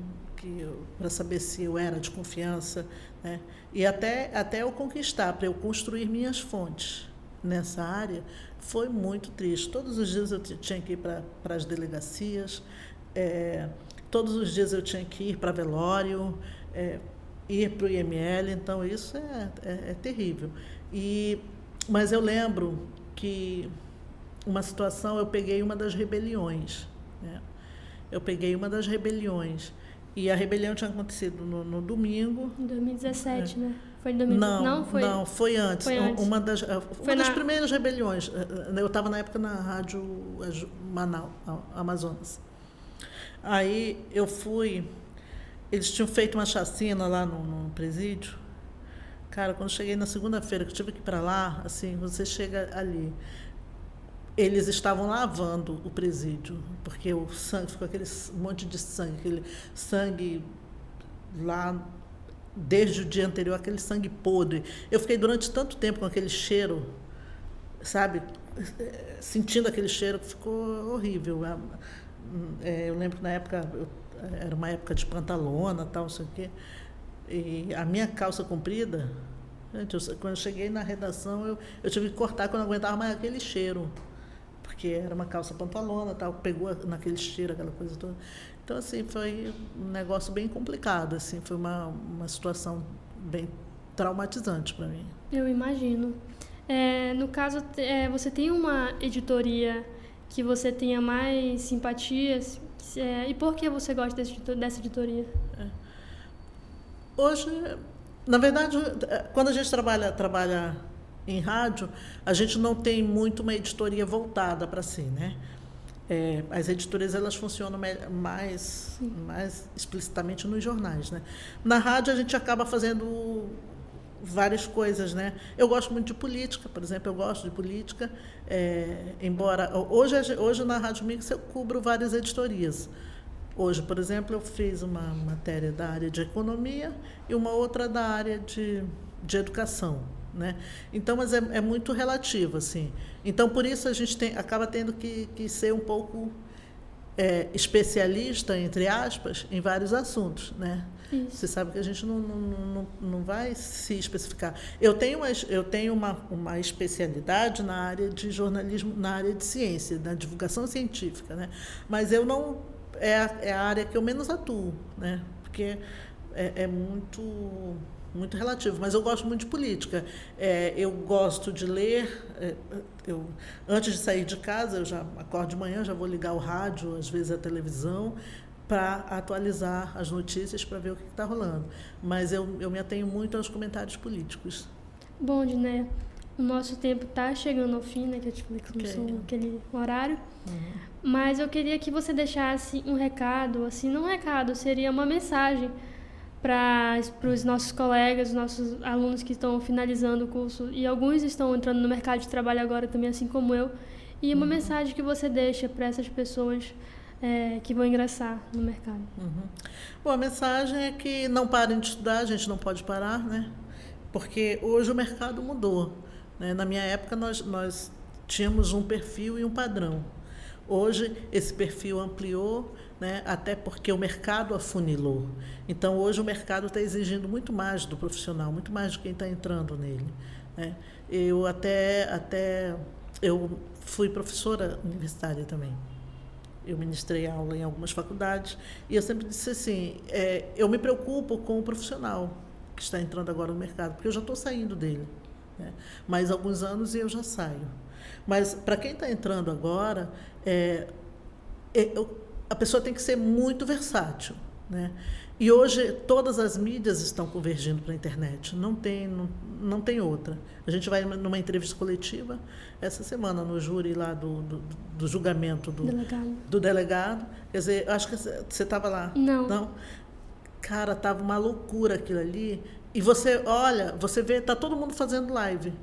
para saber se eu era de confiança, né? e até, até eu conquistar, para eu construir minhas fontes nessa área, foi muito triste. Todos os dias eu tinha que ir para as delegacias, é, todos os dias eu tinha que ir para velório, é, ir para o IML, então isso é, é, é, terrível. E, mas eu lembro que uma situação, eu peguei uma das rebeliões. Né? Eu peguei uma das rebeliões. E a rebelião tinha acontecido no, no domingo. Em 2017, é. né? Foi em 2017? Não, não, foi, não, foi antes. Foi antes. Uma das, uma foi das na... primeiras rebeliões. Eh, eh, eu estava na época na rádio Manaus, Amazonas. Aí eu fui eles tinham feito uma chacina lá no, no presídio. Cara, quando cheguei na segunda-feira, que eu tive que ir para lá, assim, você chega ali. Eles estavam lavando o presídio, porque o sangue ficou aquele monte de sangue, aquele sangue lá desde o dia anterior, aquele sangue podre. Eu fiquei durante tanto tempo com aquele cheiro, sabe, sentindo aquele cheiro que ficou horrível. É, eu lembro que na época era uma época de pantalona, tal, não sei o quê. E a minha calça comprida, quando eu cheguei na redação, eu, eu tive que cortar quando eu não aguentava mais aquele cheiro. Porque era uma calça pantalona, tal, pegou naquele cheiro, aquela coisa toda. Então, assim, foi um negócio bem complicado, assim, foi uma, uma situação bem traumatizante para mim. Eu imagino. É, no caso, é, você tem uma editoria que você tenha mais simpatias é, e por que você gosta desse, dessa editoria? É. Hoje, na verdade, quando a gente trabalha, trabalha em rádio, a gente não tem muito uma editoria voltada para si, né? É, as editorias elas funcionam mais, mais explicitamente nos jornais, né? Na rádio a gente acaba fazendo várias coisas, né? Eu gosto muito de política, por exemplo, eu gosto de política, é, embora hoje hoje na Rádio Mix eu cubro várias editorias. Hoje, por exemplo, eu fiz uma matéria da área de economia e uma outra da área de, de educação, né? Então, mas é, é muito relativo, assim. Então, por isso a gente tem, acaba tendo que, que ser um pouco é, especialista, entre aspas, em vários assuntos, né? Isso. Você sabe que a gente não, não, não, não vai se especificar. Eu tenho, uma, eu tenho uma, uma especialidade na área de jornalismo, na área de ciência, na divulgação científica, né? mas eu não. É a, é a área que eu menos atuo, né? porque é, é muito muito relativo, mas eu gosto muito de política. É, eu gosto de ler. É, eu, antes de sair de casa, eu já acordo de manhã, já vou ligar o rádio, às vezes a televisão, para atualizar as notícias, para ver o que está rolando. Mas eu, eu me atenho muito aos comentários políticos. Bom, Diné, o nosso tempo está chegando ao fim, né, que a gente começou okay. aquele horário. Uhum. Mas eu queria que você deixasse um recado, assim, não um recado, seria uma mensagem para os nossos colegas, nossos alunos que estão finalizando o curso e alguns estão entrando no mercado de trabalho agora também, assim como eu. E uma uhum. mensagem que você deixa para essas pessoas é, que vão ingressar no mercado. Uhum. Bom, a mensagem é que não parem de estudar, a gente não pode parar, né? Porque hoje o mercado mudou. Né? Na minha época, nós, nós tínhamos um perfil e um padrão. Hoje, esse perfil ampliou, né? até porque o mercado afunilou. Então, hoje, o mercado está exigindo muito mais do profissional, muito mais de quem está entrando nele. Né? Eu até, até eu fui professora universitária também eu ministrei aula em algumas faculdades, e eu sempre disse assim: é, eu me preocupo com o profissional que está entrando agora no mercado, porque eu já estou saindo dele. Né? Mais alguns anos e eu já saio. Mas para quem está entrando agora, é, é, a pessoa tem que ser muito versátil. Né? E hoje todas as mídias estão convergindo para a internet, não tem, não, não tem outra. A gente vai numa entrevista coletiva essa semana no júri lá do, do, do julgamento do delegado. do delegado. Quer dizer, acho que você estava lá. Não. Não? Cara, tava uma loucura aquilo ali. E você olha, você vê, tá todo mundo fazendo live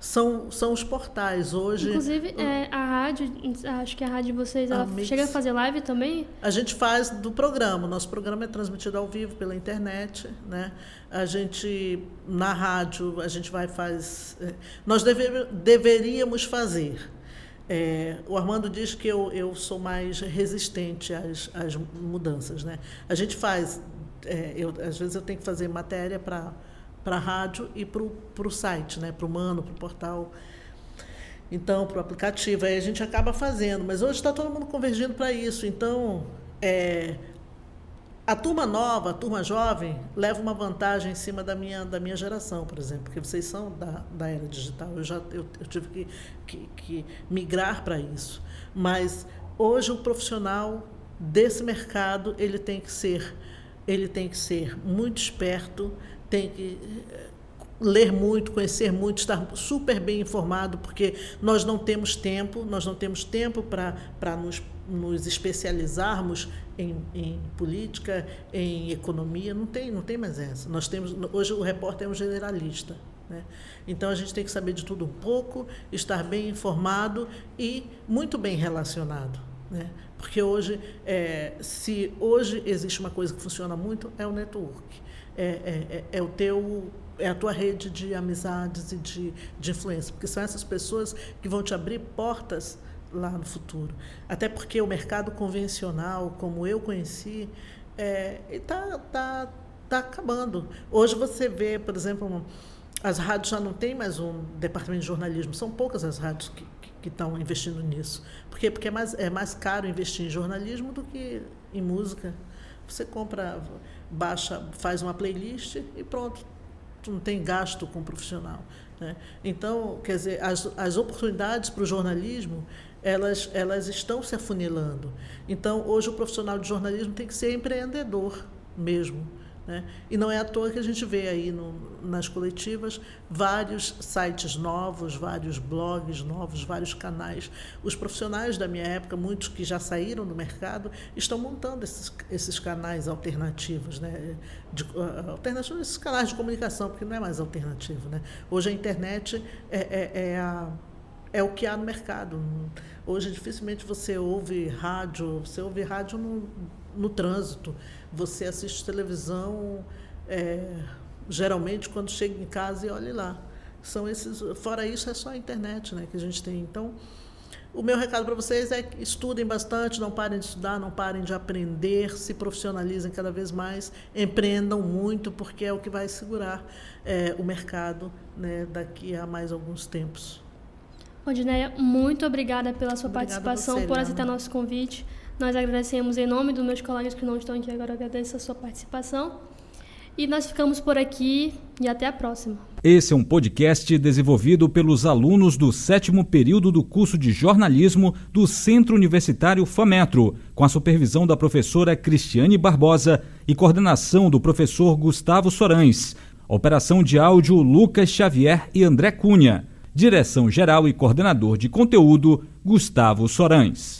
são, são os portais. Hoje. Inclusive, é, a rádio, acho que a rádio de vocês, ela a chega a fazer live também? A gente faz do programa. Nosso programa é transmitido ao vivo pela internet. Né? A gente, na rádio, a gente vai faz. É, nós deve, deveríamos fazer. É, o Armando diz que eu, eu sou mais resistente às, às mudanças. Né? A gente faz. É, eu, às vezes eu tenho que fazer matéria para para a rádio e para o site, né? para o Mano, para o portal. Então, para o aplicativo. Aí a gente acaba fazendo, mas hoje está todo mundo convergindo para isso. Então, é, a turma nova, a turma jovem, leva uma vantagem em cima da minha, da minha geração, por exemplo, porque vocês são da, da era digital. Eu já eu, eu tive que, que, que migrar para isso. Mas hoje o profissional desse mercado ele tem que ser ele tem que ser muito esperto, tem que eh, ler muito, conhecer muito, estar super bem informado, porque nós não temos tempo, nós não temos tempo para nos, nos especializarmos em, em, política, em economia, não tem, não tem mais essa. Nós temos hoje o repórter é um generalista. Né? Então a gente tem que saber de tudo um pouco, estar bem informado e muito bem relacionado. Né? Porque hoje, é, se hoje existe uma coisa que funciona muito, é o network é, é, é, é, o teu é a tua rede de amizades e de, de influência, porque são essas pessoas que vão te abrir portas lá no futuro. Até porque o mercado convencional, como eu conheci, está é, tá, tá acabando. Hoje você vê, por exemplo, as rádios já não têm mais um departamento de jornalismo, são poucas as rádios que, que estão investindo nisso. Por quê? Porque é mais, é mais caro investir em jornalismo do que em música. Você compra baixa, faz uma playlist e pronto, tu não tem gasto com o profissional. Né? Então, quer dizer, as, as oportunidades para o jornalismo, elas, elas estão se afunilando. Então, hoje o profissional de jornalismo tem que ser empreendedor mesmo. Né? E não é à toa que a gente vê aí no, nas coletivas vários sites novos, vários blogs novos, vários canais. Os profissionais da minha época, muitos que já saíram do mercado, estão montando esses, esses canais alternativos, né? De, uh, alternativos, esses canais de comunicação, porque não é mais alternativo. Né? Hoje a internet é, é, é a é o que há no mercado. Hoje dificilmente você ouve rádio, você ouve rádio no, no trânsito, você assiste televisão é, geralmente quando chega em casa e olha lá. São esses, fora isso é só a internet, né, que a gente tem. Então, o meu recado para vocês é que estudem bastante, não parem de estudar, não parem de aprender, se profissionalizem cada vez mais, empreendam muito, porque é o que vai segurar é, o mercado né, daqui a mais alguns tempos. Odineia, muito obrigada pela sua obrigada participação, você, por aceitar nosso convite. Nós agradecemos em nome dos meus colegas que não estão aqui agora, agradeço a sua participação. E nós ficamos por aqui e até a próxima. Esse é um podcast desenvolvido pelos alunos do sétimo período do curso de jornalismo do Centro Universitário FAMetro, com a supervisão da professora Cristiane Barbosa e coordenação do professor Gustavo Sorães. Operação de áudio Lucas Xavier e André Cunha. Direção geral e coordenador de conteúdo Gustavo Sorães.